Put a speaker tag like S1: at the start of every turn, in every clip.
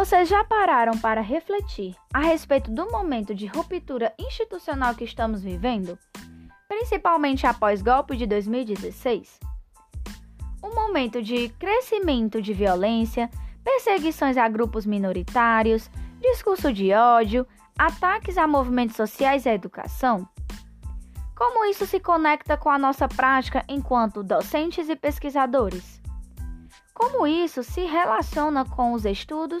S1: Vocês já pararam para refletir a respeito do momento de ruptura institucional que estamos vivendo, principalmente após golpe de 2016? Um momento de crescimento de violência, perseguições a grupos minoritários, discurso de ódio, ataques a movimentos sociais e à educação? Como isso se conecta com a nossa prática enquanto docentes e pesquisadores? Como isso se relaciona com os estudos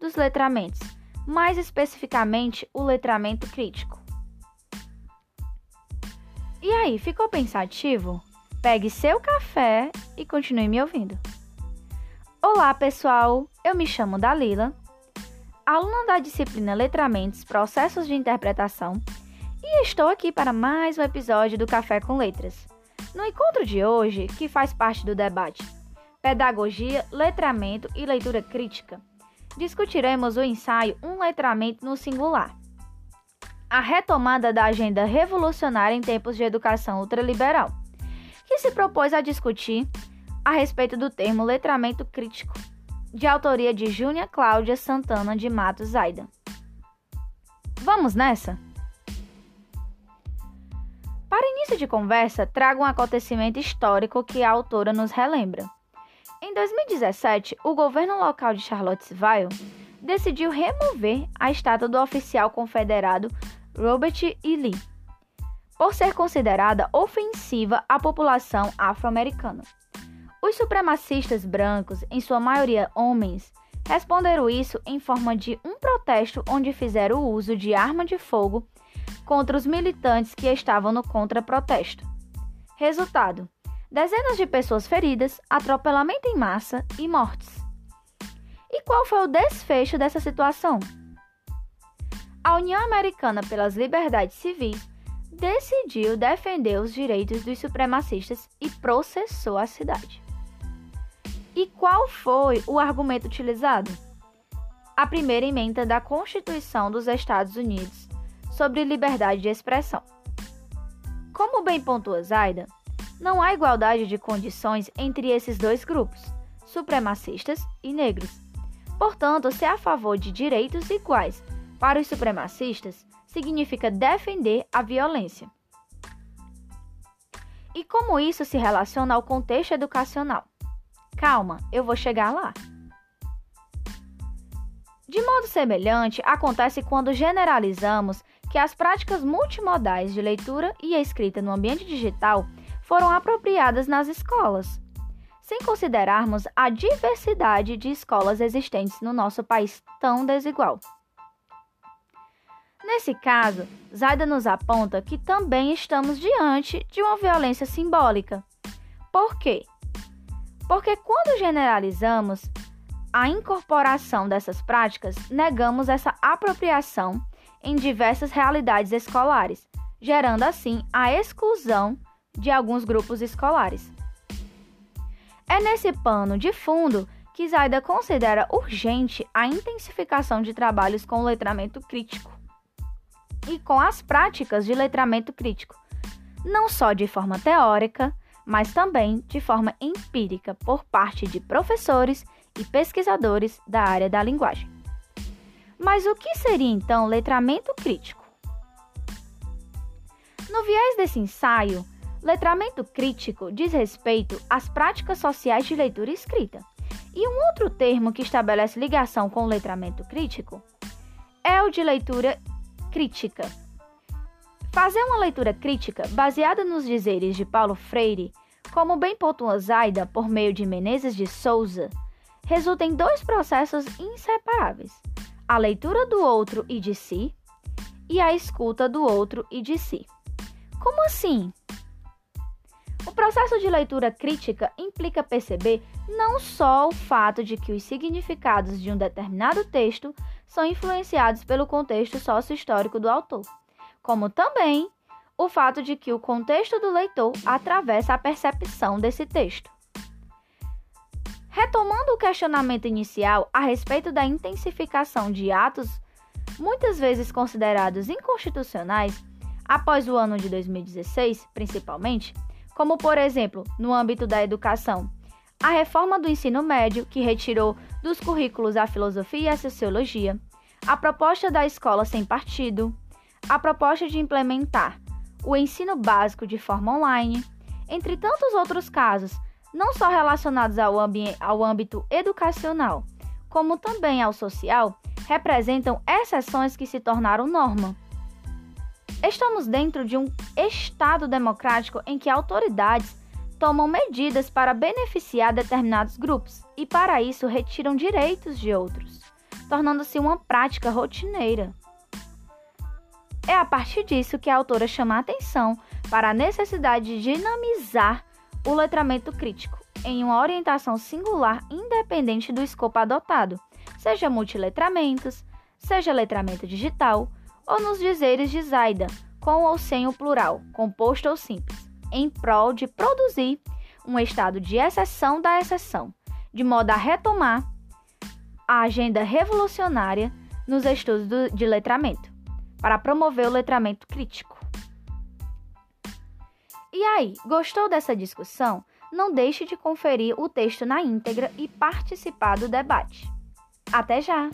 S1: dos letramentos, mais especificamente o letramento crítico. E aí, ficou pensativo? Pegue seu café e continue me ouvindo. Olá, pessoal! Eu me chamo Dalila, aluna da disciplina Letramentos Processos de Interpretação, e estou aqui para mais um episódio do Café com Letras. No encontro de hoje, que faz parte do debate Pedagogia, Letramento e Leitura Crítica, discutiremos o ensaio Um Letramento no Singular. A retomada da agenda revolucionária em tempos de educação ultraliberal, que se propôs a discutir a respeito do termo letramento crítico, de autoria de Júnia Cláudia Santana de Matos Zaida. Vamos nessa? Para início de conversa, trago um acontecimento histórico que a autora nos relembra. Em 2017, o governo local de Charlottesville decidiu remover a estátua do oficial confederado Robert E. Lee, por ser considerada ofensiva à população afro-americana. Os supremacistas brancos, em sua maioria homens, responderam isso em forma de um protesto onde fizeram uso de arma de fogo contra os militantes que estavam no contra-protesto. Resultado: dezenas de pessoas feridas, atropelamento em massa e mortes. E qual foi o desfecho dessa situação? A União Americana pelas Liberdades Civis decidiu defender os direitos dos supremacistas e processou a cidade. E qual foi o argumento utilizado? A primeira emenda da Constituição dos Estados Unidos sobre liberdade de expressão. Como bem pontua Zaida, não há igualdade de condições entre esses dois grupos, supremacistas e negros. Portanto, ser a favor de direitos iguais para os supremacistas significa defender a violência. E como isso se relaciona ao contexto educacional? Calma, eu vou chegar lá. De modo semelhante, acontece quando generalizamos que as práticas multimodais de leitura e escrita no ambiente digital foram apropriadas nas escolas, sem considerarmos a diversidade de escolas existentes no nosso país tão desigual. Nesse caso, Zaida nos aponta que também estamos diante de uma violência simbólica. Por quê? Porque quando generalizamos a incorporação dessas práticas, negamos essa apropriação em diversas realidades escolares, gerando assim a exclusão de alguns grupos escolares. É nesse pano de fundo que Zaida considera urgente a intensificação de trabalhos com letramento crítico e com as práticas de letramento crítico, não só de forma teórica, mas também de forma empírica por parte de professores e pesquisadores da área da linguagem. Mas o que seria então letramento crítico? No viés desse ensaio, Letramento crítico diz respeito às práticas sociais de leitura escrita. E um outro termo que estabelece ligação com o letramento crítico é o de leitura crítica. Fazer uma leitura crítica baseada nos dizeres de Paulo Freire, como bem pontua Zaida por meio de Menezes de Souza, resulta em dois processos inseparáveis: a leitura do outro e de si e a escuta do outro e de si. Como assim? Processo de leitura crítica implica perceber não só o fato de que os significados de um determinado texto são influenciados pelo contexto sócio-histórico do autor, como também o fato de que o contexto do leitor atravessa a percepção desse texto. Retomando o questionamento inicial a respeito da intensificação de atos muitas vezes considerados inconstitucionais após o ano de 2016, principalmente, como por exemplo, no âmbito da educação, a reforma do ensino médio, que retirou dos currículos a filosofia e a sociologia, a proposta da escola sem partido, a proposta de implementar o ensino básico de forma online, entre tantos outros casos, não só relacionados ao, ao âmbito educacional, como também ao social, representam exceções que se tornaram norma. Estamos dentro de um Estado democrático em que autoridades tomam medidas para beneficiar determinados grupos e, para isso, retiram direitos de outros, tornando-se uma prática rotineira. É a partir disso que a autora chama a atenção para a necessidade de dinamizar o letramento crítico em uma orientação singular independente do escopo adotado, seja multiletramentos, seja letramento digital, ou nos dizeres de Zaida, com ou sem o plural, composto ou simples em prol de produzir um estado de exceção da exceção, de modo a retomar a agenda revolucionária nos estudos de letramento, para promover o letramento crítico. E aí, gostou dessa discussão? Não deixe de conferir o texto na íntegra e participar do debate. Até já!